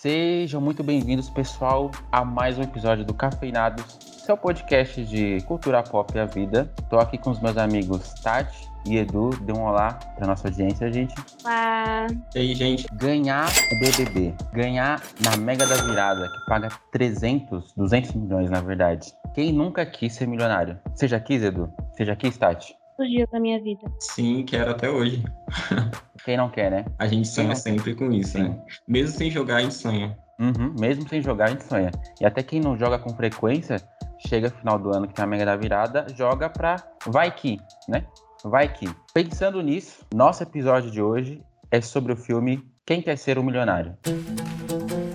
Sejam muito bem-vindos, pessoal, a mais um episódio do Cafeinados, seu podcast de cultura pop e a vida. Tô aqui com os meus amigos Tati e Edu. Dê um olá pra nossa audiência, gente. Olá! E aí, gente? Ganhar o BBB, ganhar na Mega da Virada, que paga 300, 200 milhões, na verdade. Quem nunca quis ser milionário? Já quis, Edu? Já quis, Tati? Os dias da minha vida. Sim, quero até hoje. Quem não quer, né? A gente sonha sempre com isso, Sim. né? Mesmo sem jogar, a gente sonha. Uhum, mesmo sem jogar, a gente sonha. E até quem não joga com frequência, chega final do ano que tem a Mega da Virada, joga pra vai que, né? Vai que. Pensando nisso, nosso episódio de hoje é sobre o filme Quem Quer Ser um Milionário. Bom,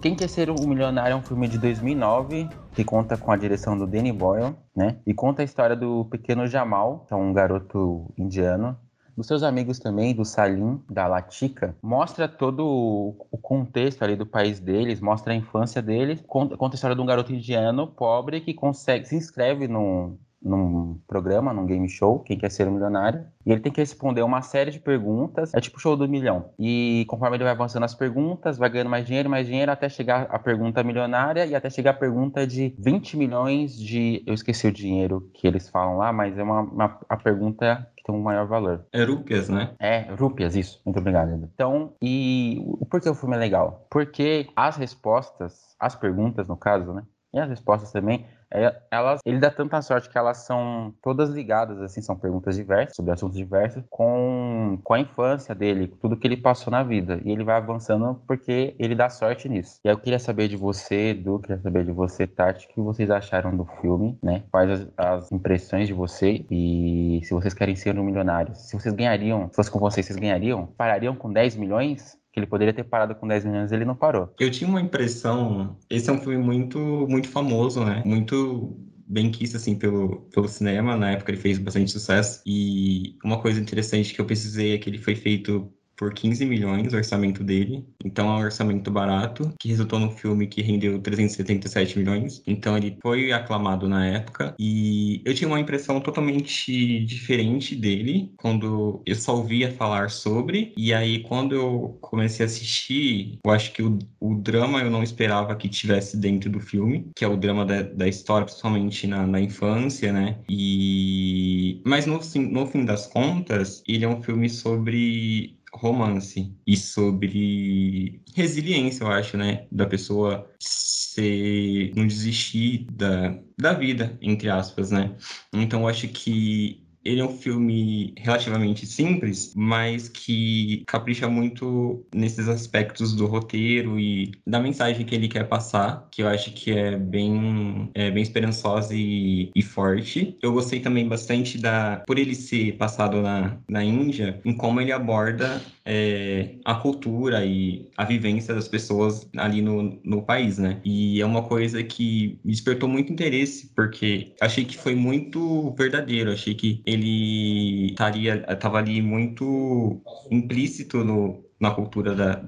Quem Quer Ser um Milionário é um filme de 2009 que conta com a direção do Danny Boyle, né? E conta a história do pequeno Jamal, que é um garoto indiano, dos seus amigos também, do Salim, da Latika. Mostra todo o o contexto ali do país deles, mostra a infância deles, conta, conta a história de um garoto indiano pobre que consegue, se inscreve num, num programa, num game show, Quem Quer Ser um Milionário, e ele tem que responder uma série de perguntas, é tipo o show do milhão. E conforme ele vai avançando as perguntas, vai ganhando mais dinheiro, mais dinheiro, até chegar a pergunta milionária e até chegar a pergunta de 20 milhões de. Eu esqueci o dinheiro que eles falam lá, mas é uma, uma- a pergunta que tem um maior valor. É Rúpias, né? É, rúpias, isso. Muito obrigado, Edu. Então, e por que o filme é legal? Porque as respostas, as perguntas, no caso, né? E as respostas também, é, elas, ele dá tanta sorte que elas são todas ligadas, assim, são perguntas diversas, sobre assuntos diversos, com, com a infância dele, tudo que ele passou na vida. E ele vai avançando porque ele dá sorte nisso. E eu queria saber de você, Edu, queria saber de você, Tati, o que vocês acharam do filme, né? Quais as, as impressões de você e se vocês querem ser um milionário. Se vocês ganhariam, se fosse com vocês, vocês ganhariam? Parariam com 10 milhões? Que ele poderia ter parado com 10 milhões, ele não parou. Eu tinha uma impressão. Esse é um filme muito, muito famoso, né? Muito bem quisto, assim, pelo, pelo cinema. Na época ele fez bastante sucesso. E uma coisa interessante que eu precisei é que ele foi feito por 15 milhões, o orçamento dele. Então é um orçamento barato, que resultou num filme que rendeu 377 milhões. Então ele foi aclamado na época. E eu tinha uma impressão totalmente diferente dele quando eu só ouvia falar sobre. E aí, quando eu comecei a assistir, eu acho que o, o drama eu não esperava que tivesse dentro do filme, que é o drama da, da história, principalmente na, na infância, né? E... Mas no, no fim das contas, ele é um filme sobre romance e sobre resiliência, eu acho, né? Da pessoa ser, não desistir da, da vida, entre aspas, né? Então eu acho que ele é um filme relativamente simples, mas que capricha muito nesses aspectos do roteiro e da mensagem que ele quer passar, que eu acho que é bem, é bem esperançosa e, e forte. Eu gostei também bastante da, por ele ser passado na, na Índia, em como ele aborda é, a cultura e a vivência das pessoas ali no, no país, né? E é uma coisa que me despertou muito interesse, porque achei que foi muito verdadeiro, achei que ele estaria, estava ali muito implícito no, na cultura da,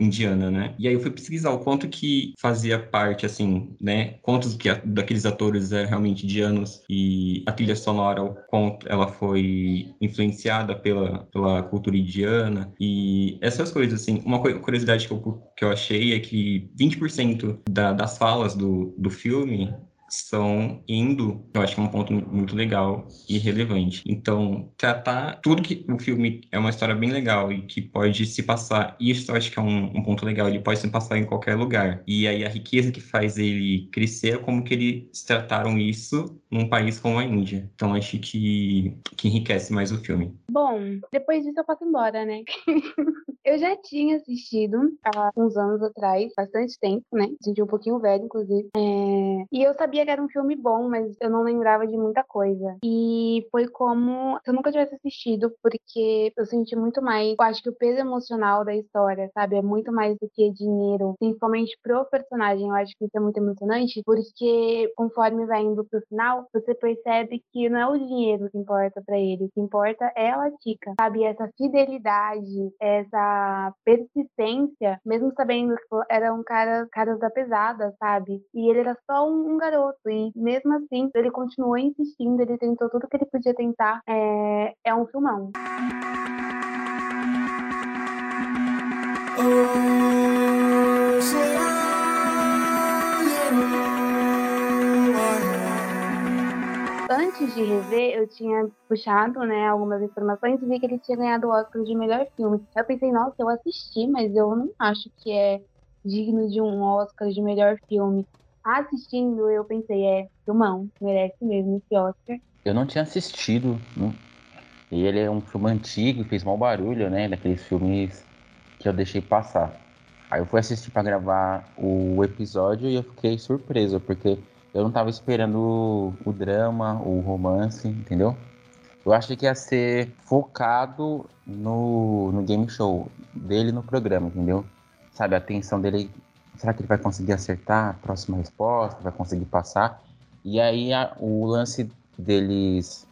indiana, né? E aí eu fui pesquisar o quanto que fazia parte, assim, né? Quantos que daqueles atores eram realmente indianos e a trilha sonora, o quanto ela foi influenciada pela, pela cultura indiana e essas coisas, assim. Uma curiosidade que eu, que eu achei é que 20% da, das falas do, do filme são indo, eu acho que é um ponto muito legal e relevante. Então, tratar tudo que o filme é uma história bem legal e que pode se passar, isso eu acho que é um, um ponto legal, ele pode se passar em qualquer lugar. E aí a riqueza que faz ele crescer é como que eles trataram isso num país como a Índia. Então, acho que, que enriquece mais o filme. Bom, depois disso eu posso ir embora, né? eu já tinha assistido há uns anos atrás, bastante tempo, né? Senti um pouquinho velho, inclusive. É, E eu sabia que era um filme bom, mas eu não lembrava de muita coisa. E foi como se eu nunca tivesse assistido, porque eu senti muito mais. Eu acho que o peso emocional da história, sabe? É muito mais do que dinheiro, principalmente pro personagem. Eu acho que isso é muito emocionante, porque conforme vai indo pro final, você percebe que não é o dinheiro que importa pra ele, o que importa é a Latica, sabe? Essa fidelidade, essa persistência, mesmo sabendo que eram caras, caras da pesada, sabe? E ele era só um, um, garoto, e mesmo assim, ele continuou insistindo, ele tentou tudo que ele podia tentar. É, é um filmão. Antes de rever, eu tinha puxado, né, algumas informações e vi que ele tinha ganhado o Oscar de melhor filme. Eu pensei, nossa, eu assisti, mas eu não acho que é digno de um Oscar de melhor filme. Assistindo, eu pensei, é, filmão, merece mesmo esse Oscar. Eu não tinha assistido, né? e ele é um filme antigo, fez mau barulho, né, daqueles filmes que eu deixei passar. Aí eu fui assistir para gravar o episódio e eu fiquei surpreso, porque eu não tava esperando o, o drama, o romance, entendeu? Eu achei que ia ser focado no, no game show dele no programa, entendeu? Sabe, a atenção dele. Será que ele vai conseguir acertar a próxima resposta? Vai conseguir passar? E aí a, o lance deles,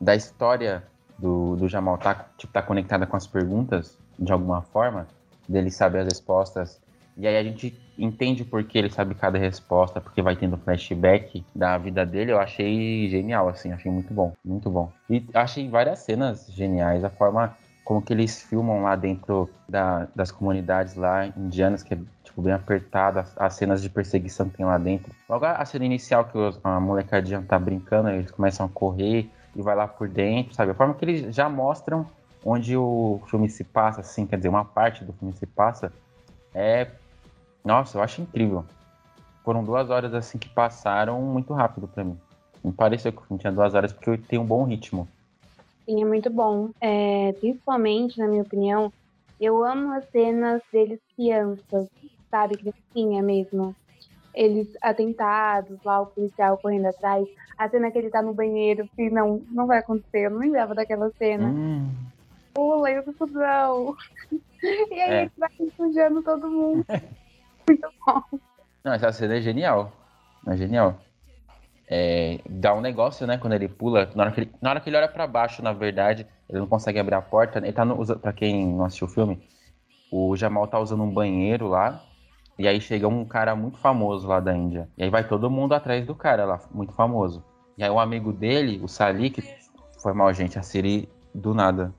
da história do, do Jamal tá, tipo, tá conectada com as perguntas de alguma forma dele saber as respostas. E aí a gente entende por que ele sabe cada resposta, porque vai tendo flashback da vida dele. Eu achei genial, assim, achei muito bom, muito bom. E achei várias cenas geniais, a forma como que eles filmam lá dentro da, das comunidades lá indianas, que é tipo bem apertada, as, as, cenas de perseguição que tem lá dentro. Logo a cena inicial que os, a molecadinha tá brincando, eles começam a correr e vai lá por dentro, sabe? A forma que eles já mostram onde o filme se passa, assim, quer dizer, uma parte do filme se passa, é. Nossa, eu acho incrível. Foram duas horas assim que passaram muito rápido para mim. Me pareceu que tinha duas horas porque tem um bom ritmo. Sim, é muito bom. É, principalmente, na minha opinião, eu amo as cenas deles crianças, sabe? Criancinha mesmo. Eles atentados, lá o policial correndo atrás. A cena que ele tá no banheiro, que não, não vai acontecer. Eu não lembrava daquela cena. Hum pula e o fusão. E aí é. ele vai sujando todo mundo. Muito bom. Não, essa cena é genial. É genial. É, dá um negócio, né, quando ele pula. Na hora que ele, hora que ele olha pra baixo, na verdade, ele não consegue abrir a porta. Ele tá no, pra quem não assistiu o filme, o Jamal tá usando um banheiro lá. E aí chega um cara muito famoso lá da Índia. E aí vai todo mundo atrás do cara lá, muito famoso. E aí o amigo dele, o Salik, foi mal, gente, a Siri do nada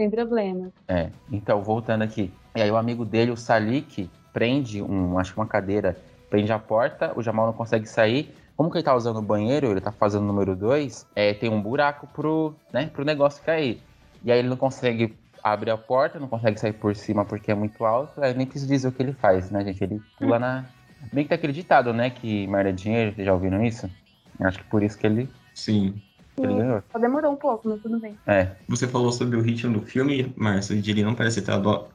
sem problema. É, então, voltando aqui. E aí o amigo dele, o Salik, prende um, acho que uma cadeira, prende a porta, o Jamal não consegue sair. Como que ele tá usando o banheiro, ele tá fazendo o número 2, é, tem um buraco pro, né, pro negócio cair. E aí ele não consegue abrir a porta, não consegue sair por cima porque é muito alto, aí nem preciso dizer o que ele faz, né, gente? Ele pula na. Bem que tá acreditado, né, que merda é dinheiro, vocês já ouviram isso? Acho que por isso que ele. Sim. Ele ganhou. Só demorou um pouco, mas tudo bem. É. Você falou sobre o ritmo do filme, Márcio, de ele não parece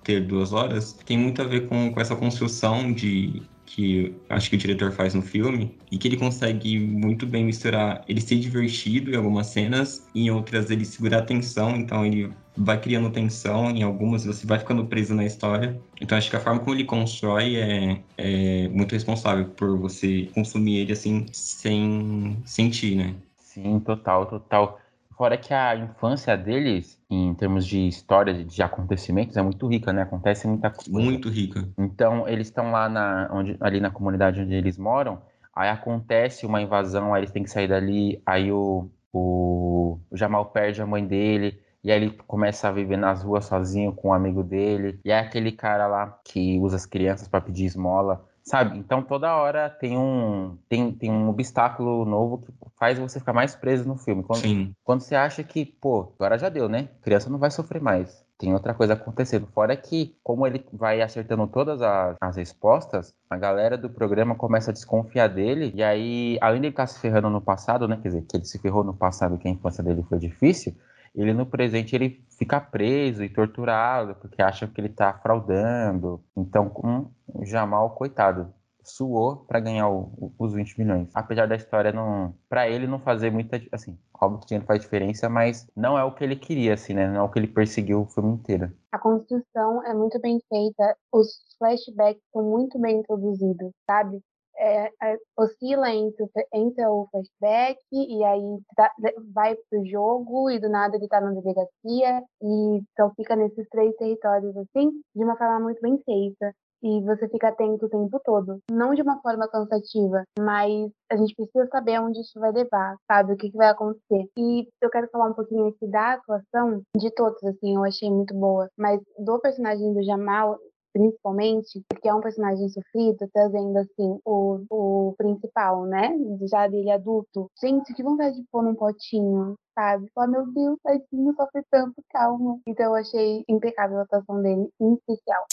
ter duas horas. Tem muito a ver com, com essa construção de que acho que o diretor faz no filme e que ele consegue muito bem misturar ele ser divertido em algumas cenas e em outras ele segurar a tensão, então ele vai criando tensão, em algumas você vai ficando preso na história. Então acho que a forma como ele constrói é, é muito responsável por você consumir ele assim sem sentir, né? Sim, total, total. Fora que a infância deles, em termos de história, de acontecimentos, é muito rica, né? Acontece muita coisa. Muito rica. Então, eles estão lá na, onde, ali na comunidade onde eles moram, aí acontece uma invasão, aí eles têm que sair dali, aí o, o, o Jamal perde a mãe dele, e aí ele começa a viver nas ruas sozinho com um amigo dele, e é aquele cara lá que usa as crianças para pedir esmola. Sabe? Então toda hora tem um tem, tem um obstáculo novo que faz você ficar mais preso no filme. Quando, Sim. quando você acha que, pô, agora já deu, né? Criança não vai sofrer mais. Tem outra coisa acontecendo. Fora que, como ele vai acertando todas as, as respostas, a galera do programa começa a desconfiar dele. E aí, além de ele estar se ferrando no passado, né? Quer dizer, que ele se ferrou no passado que a infância dele foi difícil, ele no presente ele fica preso e torturado porque acha que ele está fraudando. Então, um Jamal, coitado, suou para ganhar o, os 20 milhões. Apesar da história não, para ele não fazer muita, assim, óbvio que dinheiro faz diferença, mas não é o que ele queria, assim, né? Não é o que ele perseguiu o filme inteiro. A construção é muito bem feita, os flashbacks são muito bem introduzidos, sabe? É, é, oscila entre, entre o flashback e aí tá, vai pro jogo e do nada ele tá na delegacia e então fica nesses três territórios assim, de uma forma muito bem feita e você fica atento o tempo todo. Não de uma forma cansativa, mas a gente precisa saber onde isso vai levar, sabe? O que, que vai acontecer. E eu quero falar um pouquinho aqui da atuação de todos, assim, eu achei muito boa, mas do personagem do Jamal, principalmente, porque é um personagem sofrido, trazendo assim o, o principal, né? Já dele adulto. Gente, que vontade de pôr num potinho, sabe? Falar, meu Deus, tadinho, sofre tanto, calma. Então eu achei impecável a atuação dele, em especial.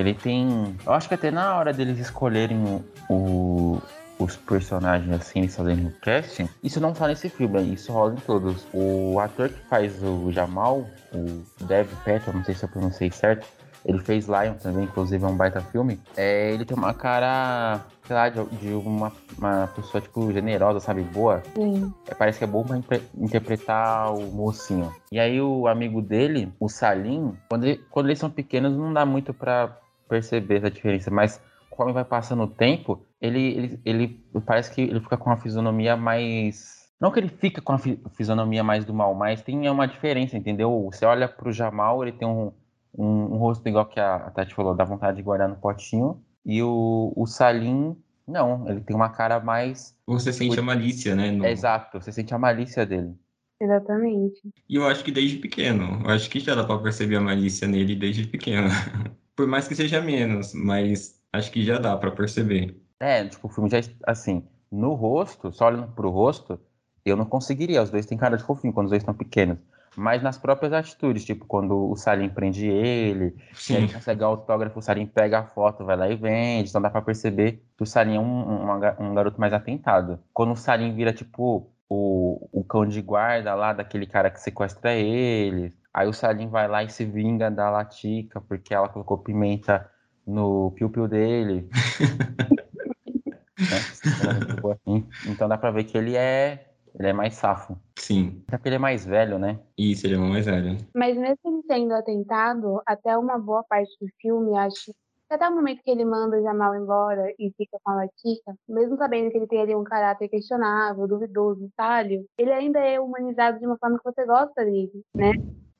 Ele tem. Eu acho que até na hora deles escolherem o, os personagens assim, eles fazerem o casting, isso não tá nesse filme, isso rola em todos. O ator que faz o Jamal, o Dev Patel, não sei se eu pronunciei certo, ele fez Lion também, inclusive é um baita filme. É, ele tem uma cara, sei lá, de, de uma, uma pessoa, tipo, generosa, sabe? Boa. Sim. É, parece que é bom pra interpretar o mocinho. E aí o amigo dele, o Salim, quando, ele, quando eles são pequenos, não dá muito pra perceber essa diferença, mas conforme vai passando o tempo, ele, ele, ele parece que ele fica com uma fisionomia mais. Não que ele fica com a fisionomia mais do mal, mas tem uma diferença, entendeu? Você olha pro Jamal, ele tem um, um, um rosto igual que a Tati falou, dá vontade de guardar no potinho. E o, o Salim, não, ele tem uma cara mais. Você sente a malícia, né? No... Exato, você sente a malícia dele. Exatamente. E eu acho que desde pequeno. Eu acho que já dá pra perceber a malícia nele desde pequeno. Por mais que seja menos, mas acho que já dá para perceber. É, tipo, o filme já, assim, no rosto, só olhando pro rosto, eu não conseguiria. Os dois têm cara de fofinho quando os dois estão pequenos. Mas nas próprias atitudes, tipo, quando o Salim prende ele, Sim. ele consegue autógrafo, o Salim pega a foto, vai lá e vende. Então dá pra perceber que o Salim é um, um, um garoto mais atentado. Quando o Salim vira, tipo, o, o cão de guarda lá daquele cara que sequestra ele, Aí o Salim vai lá e se vinga da Latica, porque ela colocou pimenta no piu-piu dele. né? Então dá pra ver que ele é, ele é mais safo. Sim. Até porque ele é mais velho, né? Isso, ele é mais velho. Mas nesse sendo atentado, até uma boa parte do filme, acho até o momento que ele manda o Jamal embora e fica com a Latica, mesmo sabendo que ele tem ali um caráter questionável, duvidoso, falho, ele ainda é humanizado de uma forma que você gosta dele, né?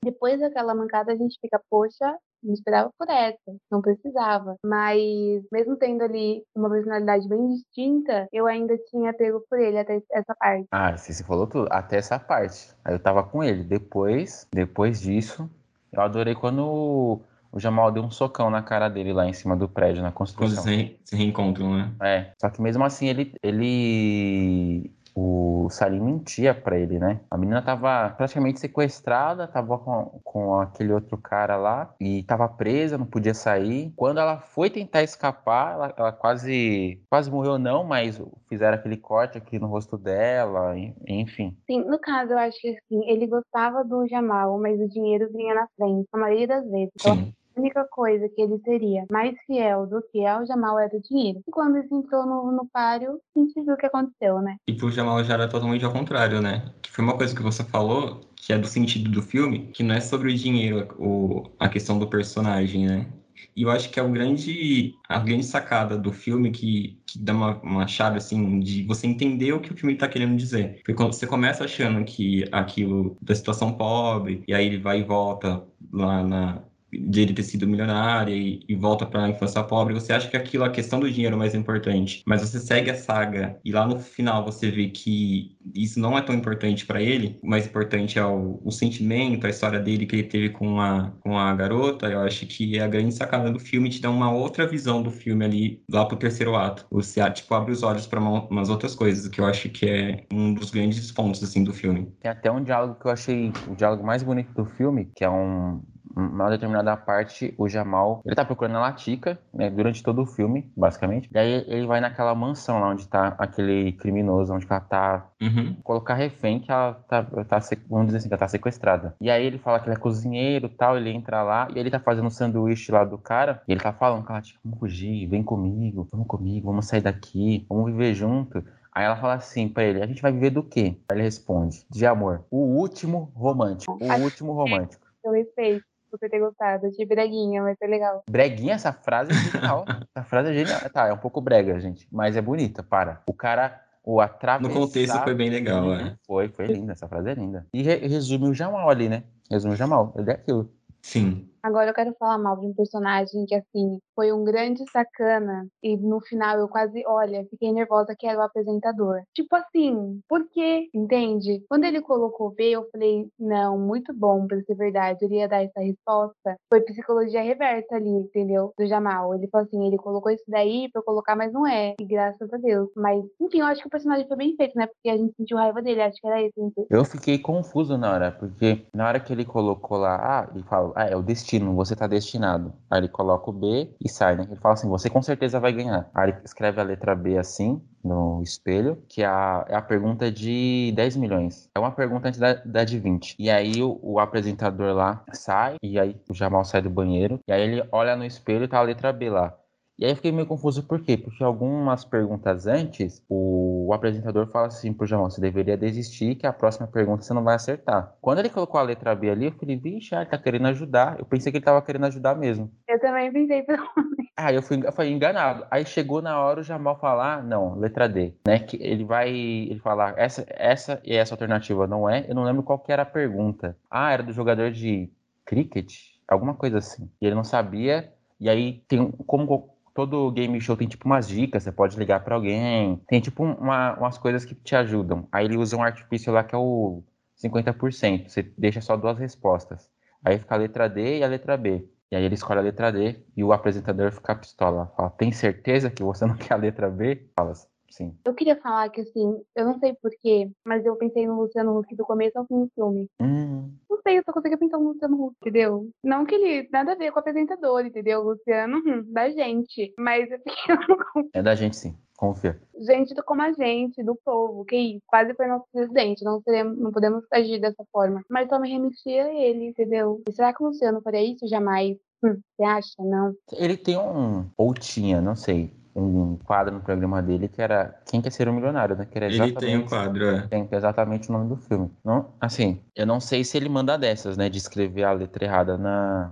Depois daquela mancada, a gente fica, poxa, não esperava por essa, não precisava. Mas, mesmo tendo ali uma personalidade bem distinta, eu ainda tinha pego por ele até essa parte. Ah, você falou tudo, até essa parte. Aí eu tava com ele. Depois, depois disso, eu adorei quando o Jamal deu um socão na cara dele lá em cima do prédio, na construção. Quando se, se reencontram, né? É, só que mesmo assim ele, ele o Salim mentia para ele, né? A menina tava praticamente sequestrada, tava com, com aquele outro cara lá e tava presa, não podia sair. Quando ela foi tentar escapar, ela, ela quase quase morreu não, mas fizeram aquele corte aqui no rosto dela, enfim. Sim, no caso eu acho que assim, ele gostava do Jamal, mas o dinheiro vinha na frente, a maioria das vezes. Então, Sim única coisa que ele seria mais fiel do que ao Jamal era o dinheiro. E quando ele entrou no, no páreo, a gente viu o que aconteceu, né? E pro Jamal já era totalmente ao contrário, né? Que foi uma coisa que você falou, que é do sentido do filme, que não é sobre o dinheiro o, a questão do personagem, né? E eu acho que é o grande, a grande sacada do filme que, que dá uma, uma chave, assim, de você entender o que o filme está querendo dizer. Porque quando você começa achando que aquilo da situação pobre, e aí ele vai e volta lá na, de ele ter sido milionário e, e volta para a infância pobre, você acha que aquilo, a questão do dinheiro é mais importante, mas você segue a saga e lá no final você vê que isso não é tão importante para ele, o mais importante é o, o, sentimento, a história dele que ele teve com a, com a garota, eu acho que é a grande sacada do filme, te dá uma outra visão do filme ali, lá pro terceiro ato. Você, tipo, abre os olhos para uma, umas outras coisas, que eu acho que é um dos grandes pontos, assim, do filme. Tem até um diálogo que eu achei o diálogo mais bonito do filme, que é um, uma determinada parte, o Jamal, ele tá procurando a Latika, né, durante todo o filme, basicamente. E aí ele vai naquela mansão lá onde tá aquele criminoso, onde ela tá Uhum. colocar refém que ela tá, tá vamos dizer assim, que ela tá sequestrada. E aí ele fala que ele é cozinheiro e tal, ele entra lá e ele tá fazendo o sanduíche lá do cara, e ele tá falando com ela, tipo, vamos fugir, vem comigo, vamos comigo, vamos sair daqui, vamos viver junto. Aí ela fala assim pra ele, a gente vai viver do quê? Aí ele responde, de amor. O último romântico. O último romântico. Eu por você ter gostado. Achei breguinha, mas foi legal. Breguinha, essa frase é genial. essa frase é genial. Tá, é um pouco brega, gente, mas é bonita, para. O cara, o atravessar... No contexto foi bem legal, Uhum. é. Foi, foi linda, essa frase é linda. E re- resume o Jamal ali, né? Resume o Jamal, ele é aquilo. Sim. Agora eu quero falar mal de um personagem que, assim, foi um grande sacana. E no final eu quase, olha, fiquei nervosa que era o apresentador. Tipo assim, por quê? Entende? Quando ele colocou B, eu falei, não, muito bom pra ser verdade. Ele ia dar essa resposta. Foi psicologia reversa ali, entendeu? Do Jamal. Ele falou assim, ele colocou isso daí pra eu colocar, mas não é. E graças a Deus. Mas, enfim, eu acho que o personagem foi bem feito, né? Porque a gente sentiu raiva dele. Acho que era esse. o intuito. Eu fiquei confuso na hora, porque na hora que ele colocou lá, ah, ele fala, ah, é o destino, você tá destinado. Aí ele coloca o B e sai, né? Ele fala assim, você com certeza vai ganhar. Aí ele escreve a letra B assim, no espelho, que é a, é a pergunta de 10 milhões. É uma pergunta antes da, da de 20. E aí o, o apresentador lá sai, e aí o Jamal sai do banheiro, e aí ele olha no espelho e tá a letra B lá. E aí eu fiquei meio confuso por quê? Porque algumas perguntas antes, o, apresentador fala assim pro Jamal, você deveria desistir que a próxima pergunta você não vai acertar. Quando ele colocou a letra B ali, eu falei, vixe, ah, ele tá querendo ajudar. Eu pensei que ele tava querendo ajudar mesmo. Eu também pensei, Ah, eu fui, eu fui enganado. Aí chegou na hora o Jamal falar, não, letra D, né? Que ele vai, ele falar, essa, essa e essa alternativa não é. Eu não lembro qual que era a pergunta. Ah, era do jogador de cricket, alguma coisa assim. E ele não sabia. E aí tem como todo game show tem tipo umas dicas, você pode ligar pra alguém, tem tipo uma- umas coisas que te ajudam. Aí ele usa um artifício lá que é o 50%, você deixa só duas respostas. Aí fica a letra D e a letra B. E aí ele escolhe a letra D e o apresentador fica pistola. Fala, tem certeza que você não quer a letra B? Fala, sim. Eu queria falar que, assim, eu não sei porquê, mas eu pensei no Luciano Huck do começo ao fim do filme. Hum, Não sei, eu só consegui pensar no Luciano Huck, entendeu? Não que ele nada a ver com o apresentador, entendeu? Luciano, hum, da gente. Mas porque eu não é da gente sim, confia. gente do como a gente, do povo, que quase foi nosso presidente, não, seremos, não podemos agir dessa forma. Mas só me remetia a ele, entendeu? E será que o Luciano faria isso? Jamais. Hum, você acha? Não. Ele tem um, ou tinha, não sei, um quadro no programa dele que era Quem Quer Ser um Milionário, né? Que era Ele tem um quadro, é. tem exatamente o nome do filme. Não, assim, eu não sei se ele manda dessas, né? De escrever a letra errada na,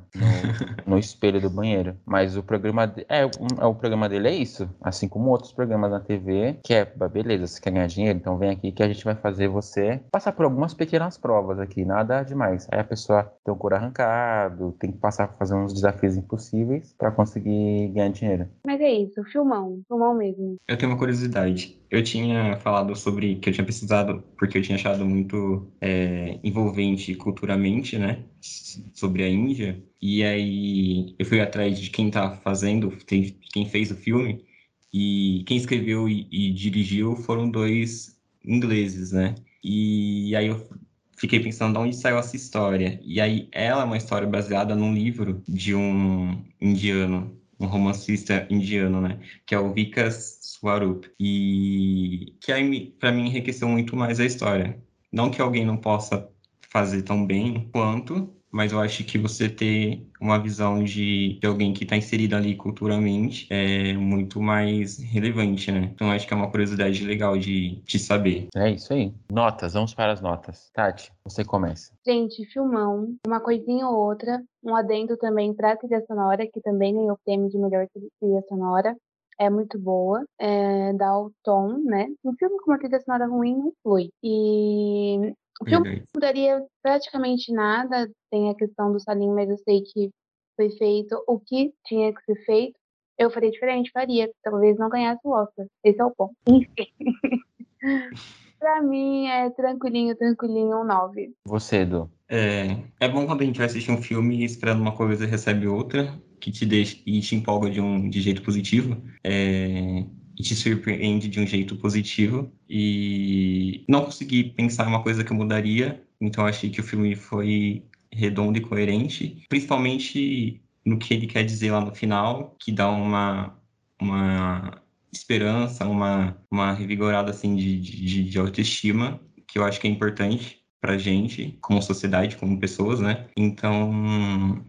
no, no espelho do banheiro. Mas o programa de- é, o- o programa dele é isso. Assim como outros programas na TV, que é, "Bah, beleza, você quer ganhar dinheiro? Então vem aqui que a gente vai fazer você passar por algumas pequenas provas aqui, nada demais. Aí a pessoa tem o couro arrancado, tem que passar por fazer uns desafios impossíveis pra conseguir ganhar dinheiro. Mas é isso, filmão, filmão mesmo. Eu tenho uma curiosidade. Eu tinha falado sobre que eu tinha pesquisado porque eu tinha achado muito é, envolvente culturalmente, né? Sobre a Índia. E aí eu fui atrás de quem tá fazendo, quem fez o filme. E quem escreveu e, e dirigiu foram dois ingleses, né? E aí eu fiquei pensando de onde saiu essa história. E aí ela é uma história baseada num livro de um indiano, um romancista indiano, né? que é o Vikas Swarup, e que aí pra mim enriqueceu muito mais a história. Não que alguém não possa fazer tão bem quanto, mas eu acho que você ter uma visão de, de alguém que está inserido ali culturalmente é muito mais relevante, né? Então eu acho que é uma curiosidade legal de, de saber. É isso aí. Notas, vamos para as notas. Tati, você começa. Gente, filmão, uma coisinha ou outra, um adendo também pra trilha sonora, que também ganhou o prêmio de melhor trilha sonora. É muito boa, é, dá o tom, né? Um filme com uma trilha sonora ruim não flui. E o filme não mudaria praticamente nada, tem a questão do Salim, mas eu sei que foi feito o que tinha que ser feito. Eu faria diferente, faria. Talvez não ganhasse o Oscar. Esse é o ponto. Enfim. pra mim é tranquilinho, tranquilinho, um 9. Você, Edu. É, é bom quando a gente vai assistir um filme esperando uma coisa e recebe outra, que te deixa e te empolga de um de jeito positivo, é, e te surpreende de um jeito positivo. E não consegui pensar uma coisa que eu mudaria, então achei que o filme foi redondo e coerente, principalmente no que ele quer dizer lá no final, que dá uma, uma esperança, uma, uma revigorada assim de, de, de autoestima, que eu acho que é importante pra gente, como sociedade, como pessoas, né? Então,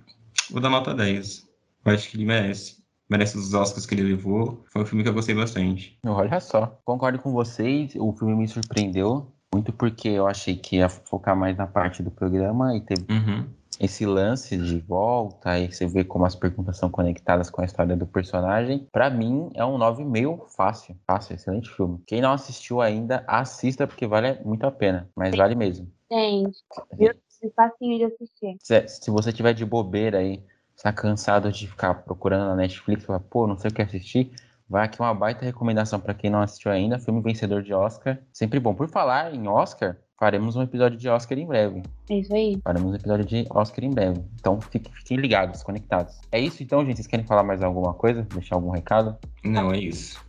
vou dar nota 10. Eu acho que ele merece. Merece os Oscars que ele levou. Foi um filme que eu gostei bastante. Olha só, concordo com vocês. O filme me surpreendeu muito porque eu achei que ia focar mais na parte do programa e teve Uhum. esse lance de volta, aí você vê como as perguntas são conectadas com a história do personagem. Pra mim, é um 9,5 fácil. Fácil, excelente filme. Quem não assistiu ainda, assista porque vale muito a pena. Mas vale mesmo. Gente? É facinho de assistir. Se, se você tiver de bobeira aí, está cansado de ficar procurando na Netflix, fala, pô, não sei o que assistir, vai aqui uma baita recomendação pra quem não assistiu ainda, filme vencedor de Oscar. Sempre bom. Por falar em Oscar, faremos um episódio de Oscar em breve. É isso aí. Faremos um episódio de Oscar em breve. Então fiquem, fiquem ligados, conectados. É isso então, gente. Vocês querem falar mais alguma coisa? Deixar algum recado? Não, é isso.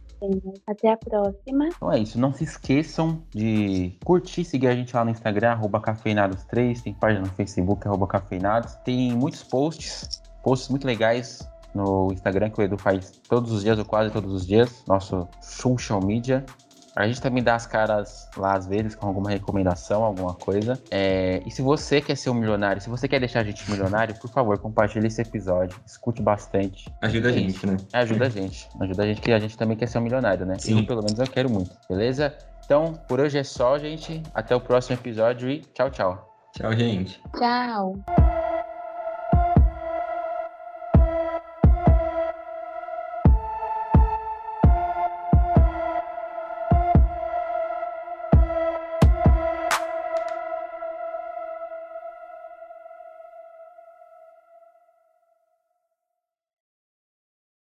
Até a próxima. Então é isso. Não se esqueçam de curtir, seguir a gente lá no Instagram, arroba cafeinados3. Tem página no Facebook, arroba cafeinados. Tem muitos posts, posts muito legais no Instagram que o Edu faz todos os dias, ou quase todos os dias. Nosso social media. A gente também dá as caras lá às vezes com alguma recomendação, alguma coisa. É, e se você quer ser um milionário, se você quer deixar a gente milionário, por favor, compartilhe esse episódio. Escute bastante. Ajuda a É gente, né? Ajuda a gente. Ajuda a gente, que a gente também quer ser um milionário, né? Sim. Eu, pelo menos, eu quero muito. Beleza? Então, por hoje é só, gente. Até o próximo episódio e tchau, tchau. Tchau, gente. Tchau.